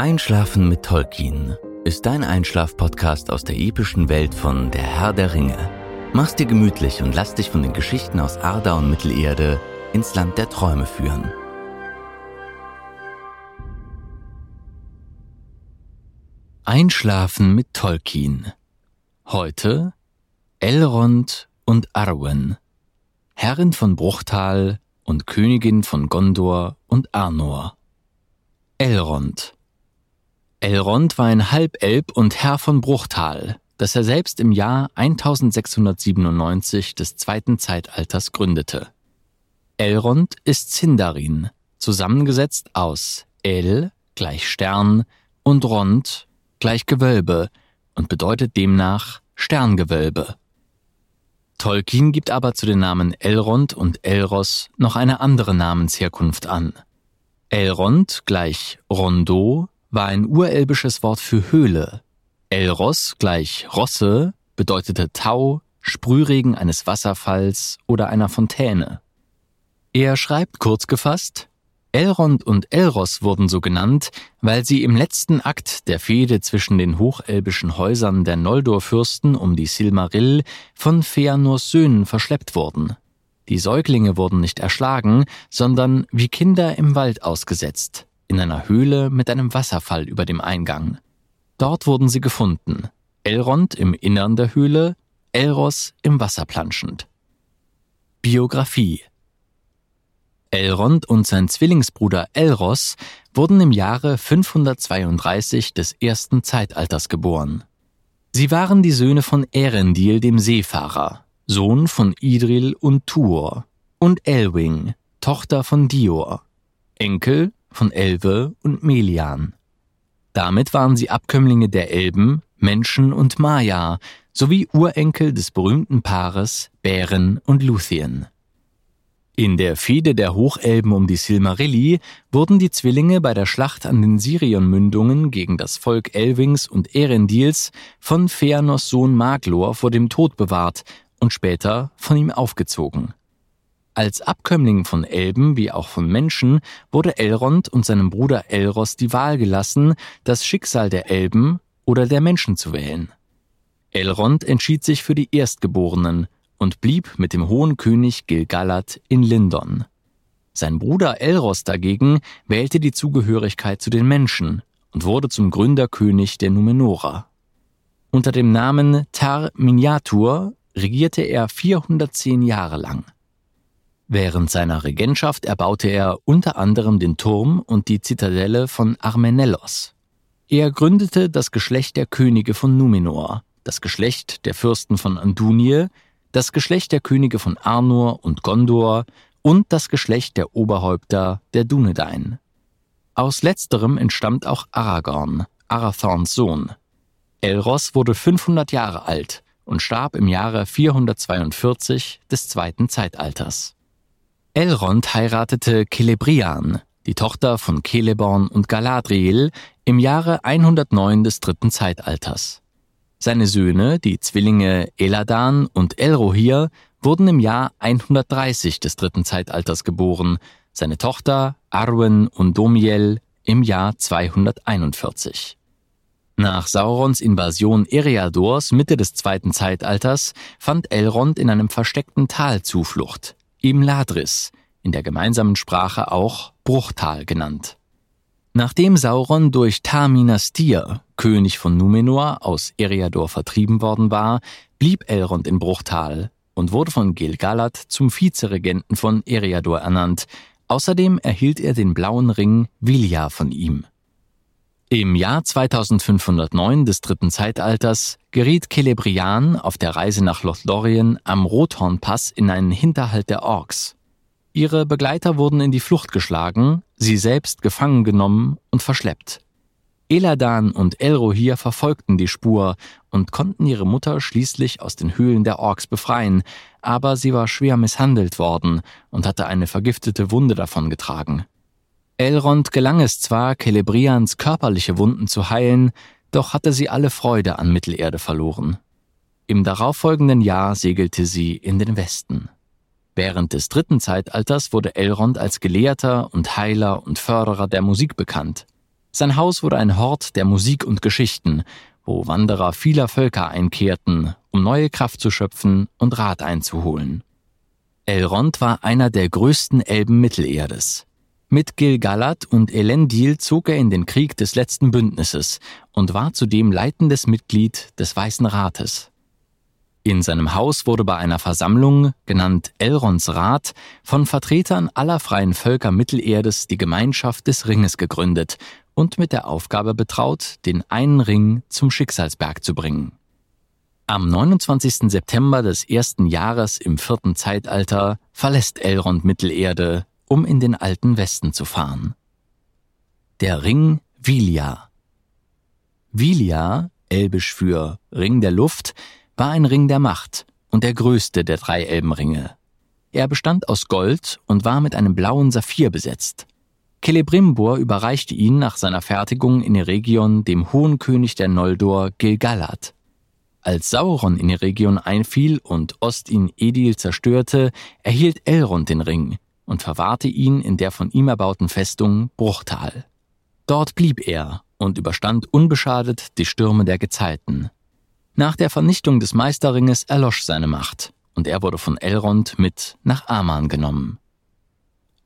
Einschlafen mit Tolkien ist dein Einschlaf-Podcast aus der epischen Welt von Der Herr der Ringe. Mach's dir gemütlich und lass dich von den Geschichten aus Arda und Mittelerde ins Land der Träume führen. Einschlafen mit Tolkien. Heute Elrond und Arwen, Herrin von Bruchtal und Königin von Gondor und Arnor. Elrond Elrond war ein Halbelb und Herr von Bruchtal, das er selbst im Jahr 1697 des zweiten Zeitalters gründete. Elrond ist Sindarin, zusammengesetzt aus El gleich Stern und Rond gleich Gewölbe und bedeutet demnach Sterngewölbe. Tolkien gibt aber zu den Namen Elrond und Elros noch eine andere Namensherkunft an. Elrond gleich Rondo war ein urelbisches Wort für Höhle. Elros gleich Rosse bedeutete Tau, Sprühregen eines Wasserfalls oder einer Fontäne. Er schreibt kurz gefasst, Elrond und Elros wurden so genannt, weil sie im letzten Akt der Fehde zwischen den hochelbischen Häusern der Noldor-Fürsten um die Silmarill von Feanors Söhnen verschleppt wurden. Die Säuglinge wurden nicht erschlagen, sondern wie Kinder im Wald ausgesetzt in einer Höhle mit einem Wasserfall über dem Eingang. Dort wurden sie gefunden. Elrond im Innern der Höhle, Elros im Wasser planschend. Biografie Elrond und sein Zwillingsbruder Elros wurden im Jahre 532 des ersten Zeitalters geboren. Sie waren die Söhne von Erendil dem Seefahrer, Sohn von Idril und Tuor, und Elwing, Tochter von Dior, Enkel von Elbe und Melian. Damit waren sie Abkömmlinge der Elben, Menschen und Maya sowie Urenkel des berühmten Paares Bären und Luthien. In der Fehde der Hochelben um die Silmarilli wurden die Zwillinge bei der Schlacht an den Sirion-Mündungen gegen das Volk Elwings und Erendils von Feanors Sohn Maglor vor dem Tod bewahrt und später von ihm aufgezogen. Als Abkömmling von Elben wie auch von Menschen wurde Elrond und seinem Bruder Elros die Wahl gelassen, das Schicksal der Elben oder der Menschen zu wählen. Elrond entschied sich für die Erstgeborenen und blieb mit dem hohen König Gilgalad in Lindon. Sein Bruder Elros dagegen wählte die Zugehörigkeit zu den Menschen und wurde zum Gründerkönig der Numenora. Unter dem Namen Tar Miniatur regierte er 410 Jahre lang. Während seiner Regentschaft erbaute er unter anderem den Turm und die Zitadelle von Armenellos. Er gründete das Geschlecht der Könige von Numenor, das Geschlecht der Fürsten von Andunie, das Geschlecht der Könige von Arnor und Gondor und das Geschlecht der Oberhäupter der Dunedain. Aus letzterem entstammt auch Aragorn, Arathorns Sohn. Elros wurde 500 Jahre alt und starb im Jahre 442 des zweiten Zeitalters. Elrond heiratete Celebrian, die Tochter von Celeborn und Galadriel, im Jahre 109 des dritten Zeitalters. Seine Söhne, die Zwillinge Eladan und Elrohir, wurden im Jahr 130 des dritten Zeitalters geboren, seine Tochter Arwen und Domiel im Jahr 241. Nach Saurons Invasion Eriadors Mitte des zweiten Zeitalters fand Elrond in einem versteckten Tal Zuflucht, Imladris, in der gemeinsamen Sprache auch Bruchtal genannt. Nachdem Sauron durch Tar-Minas-Tir, König von Numenor, aus Eriador vertrieben worden war, blieb Elrond in Bruchtal und wurde von Gil-galad zum Vizeregenten von Eriador ernannt. Außerdem erhielt er den blauen Ring Vilja von ihm. Im Jahr 2509 des dritten Zeitalters geriet Celebrian auf der Reise nach Lothlorien am Rothornpass in einen Hinterhalt der Orks. Ihre Begleiter wurden in die Flucht geschlagen, sie selbst gefangen genommen und verschleppt. Eladan und Elrohir verfolgten die Spur und konnten ihre Mutter schließlich aus den Höhlen der Orks befreien, aber sie war schwer misshandelt worden und hatte eine vergiftete Wunde davongetragen. Elrond gelang es zwar, Celebrians körperliche Wunden zu heilen, doch hatte sie alle Freude an Mittelerde verloren. Im darauffolgenden Jahr segelte sie in den Westen. Während des dritten Zeitalters wurde Elrond als Gelehrter und Heiler und Förderer der Musik bekannt. Sein Haus wurde ein Hort der Musik und Geschichten, wo Wanderer vieler Völker einkehrten, um neue Kraft zu schöpfen und Rat einzuholen. Elrond war einer der größten Elben Mittelerdes. Mit Gil-galad und Elendil zog er in den Krieg des letzten Bündnisses und war zudem leitendes Mitglied des Weißen Rates. In seinem Haus wurde bei einer Versammlung, genannt Elrons Rat, von Vertretern aller freien Völker Mittelerdes die Gemeinschaft des Ringes gegründet und mit der Aufgabe betraut, den einen Ring zum Schicksalsberg zu bringen. Am 29. September des ersten Jahres im vierten Zeitalter verlässt Elrond Mittelerde um in den alten Westen zu fahren. Der Ring Vilia. Vilia, elbisch für Ring der Luft, war ein Ring der Macht und der größte der drei Elbenringe. Er bestand aus Gold und war mit einem blauen Saphir besetzt. Celebrimbor überreichte ihn nach seiner Fertigung in Eregion dem hohen König der Noldor Gilgalad. Als Sauron in Eregion einfiel und Ostin Edil zerstörte, erhielt Elrond den Ring, und verwahrte ihn in der von ihm erbauten Festung Bruchtal. Dort blieb er und überstand unbeschadet die Stürme der Gezeiten. Nach der Vernichtung des Meisterringes erlosch seine Macht, und er wurde von Elrond mit nach Aman genommen.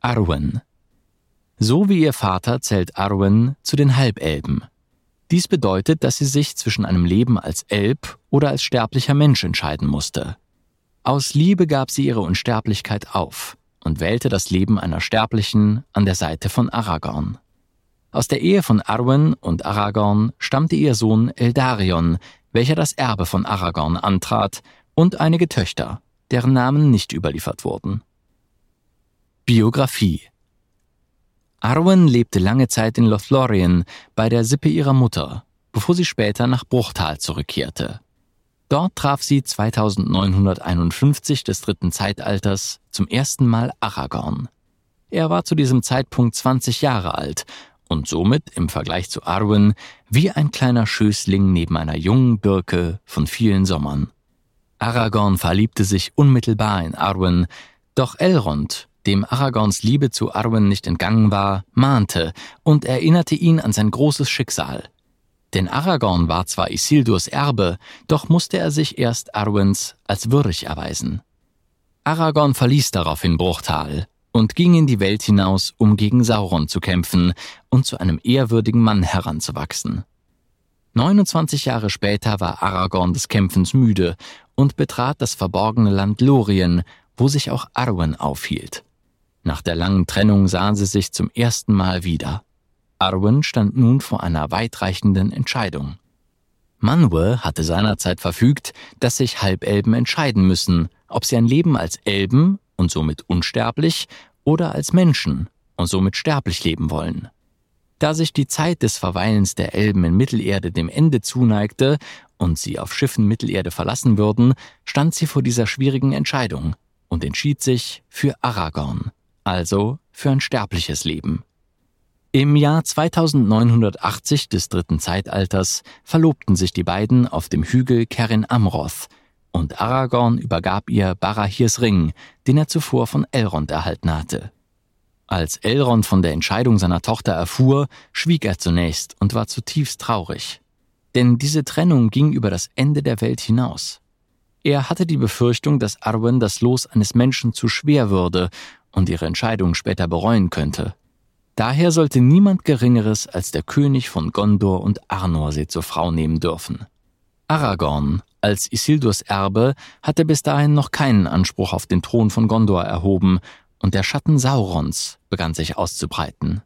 Arwen So wie ihr Vater zählt Arwen zu den Halbelben. Dies bedeutet, dass sie sich zwischen einem Leben als Elb oder als sterblicher Mensch entscheiden musste. Aus Liebe gab sie ihre Unsterblichkeit auf und wählte das Leben einer Sterblichen an der Seite von Aragorn. Aus der Ehe von Arwen und Aragorn stammte ihr Sohn Eldarion, welcher das Erbe von Aragorn antrat, und einige Töchter, deren Namen nicht überliefert wurden. Biografie Arwen lebte lange Zeit in Lothlorien bei der Sippe ihrer Mutter, bevor sie später nach Bruchtal zurückkehrte. Dort traf sie 2951 des dritten Zeitalters zum ersten Mal Aragorn. Er war zu diesem Zeitpunkt 20 Jahre alt und somit im Vergleich zu Arwen wie ein kleiner Schößling neben einer jungen Birke von vielen Sommern. Aragorn verliebte sich unmittelbar in Arwen, doch Elrond, dem Aragorns Liebe zu Arwen nicht entgangen war, mahnte und erinnerte ihn an sein großes Schicksal. Denn Aragorn war zwar Isildurs Erbe, doch musste er sich erst Arwens als würdig erweisen. Aragorn verließ daraufhin Bruchtal und ging in die Welt hinaus, um gegen Sauron zu kämpfen und zu einem ehrwürdigen Mann heranzuwachsen. 29 Jahre später war Aragorn des Kämpfens müde und betrat das verborgene Land Lorien, wo sich auch Arwen aufhielt. Nach der langen Trennung sahen sie sich zum ersten Mal wieder. Arwen stand nun vor einer weitreichenden Entscheidung. Manwe hatte seinerzeit verfügt, dass sich Halbelben entscheiden müssen, ob sie ein Leben als Elben und somit unsterblich oder als Menschen und somit sterblich leben wollen. Da sich die Zeit des Verweilens der Elben in Mittelerde dem Ende zuneigte und sie auf Schiffen Mittelerde verlassen würden, stand sie vor dieser schwierigen Entscheidung und entschied sich für Aragorn, also für ein sterbliches Leben. Im Jahr 2980 des dritten Zeitalters verlobten sich die beiden auf dem Hügel Kerin Amroth und Aragorn übergab ihr Barahirs Ring, den er zuvor von Elrond erhalten hatte. Als Elrond von der Entscheidung seiner Tochter erfuhr, schwieg er zunächst und war zutiefst traurig. Denn diese Trennung ging über das Ende der Welt hinaus. Er hatte die Befürchtung, dass Arwen das Los eines Menschen zu schwer würde und ihre Entscheidung später bereuen könnte. Daher sollte niemand Geringeres als der König von Gondor und Arnor sie zur Frau nehmen dürfen. Aragorn, als Isildurs Erbe, hatte bis dahin noch keinen Anspruch auf den Thron von Gondor erhoben, und der Schatten Saurons begann sich auszubreiten.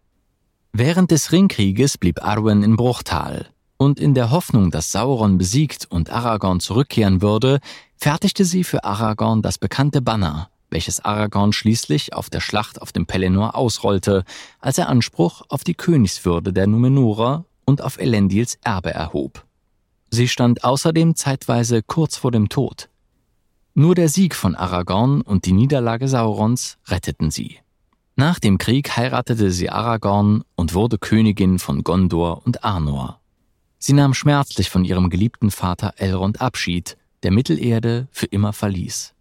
Während des Ringkrieges blieb Arwen in Bruchtal, und in der Hoffnung, dass Sauron besiegt und Aragorn zurückkehren würde, fertigte sie für Aragorn das bekannte Banner, welches Aragorn schließlich auf der Schlacht auf dem Pelennor ausrollte, als er Anspruch auf die Königswürde der Numenorer und auf Elendils Erbe erhob. Sie stand außerdem zeitweise kurz vor dem Tod. Nur der Sieg von Aragorn und die Niederlage Saurons retteten sie. Nach dem Krieg heiratete sie Aragorn und wurde Königin von Gondor und Arnor. Sie nahm schmerzlich von ihrem geliebten Vater Elrond Abschied, der Mittelerde für immer verließ.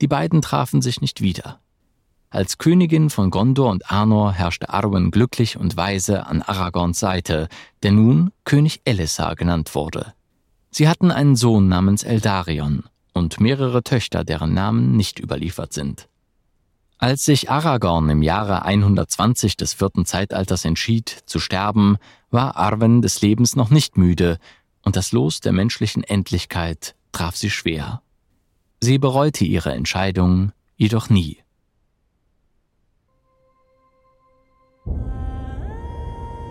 Die beiden trafen sich nicht wieder. Als Königin von Gondor und Arnor herrschte Arwen glücklich und weise an Aragorns Seite, der nun König Elessar genannt wurde. Sie hatten einen Sohn namens Eldarion und mehrere Töchter, deren Namen nicht überliefert sind. Als sich Aragorn im Jahre 120 des vierten Zeitalters entschied, zu sterben, war Arwen des Lebens noch nicht müde, und das Los der menschlichen Endlichkeit traf sie schwer. Sie bereute ihre Entscheidung jedoch nie.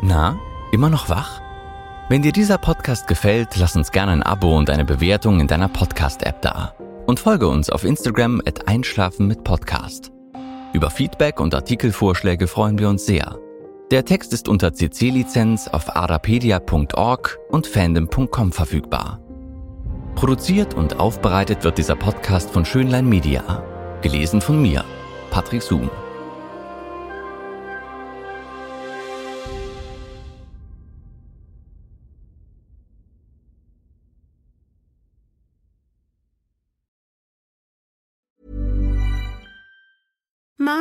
Na, immer noch wach? Wenn dir dieser Podcast gefällt, lass uns gerne ein Abo und eine Bewertung in deiner Podcast-App da. Und folge uns auf Instagram at Einschlafen mit Podcast. Über Feedback und Artikelvorschläge freuen wir uns sehr. Der Text ist unter CC-Lizenz auf arapedia.org und fandom.com verfügbar. Produziert und aufbereitet wird dieser Podcast von Schönlein Media. Gelesen von mir, Patrick Zoom.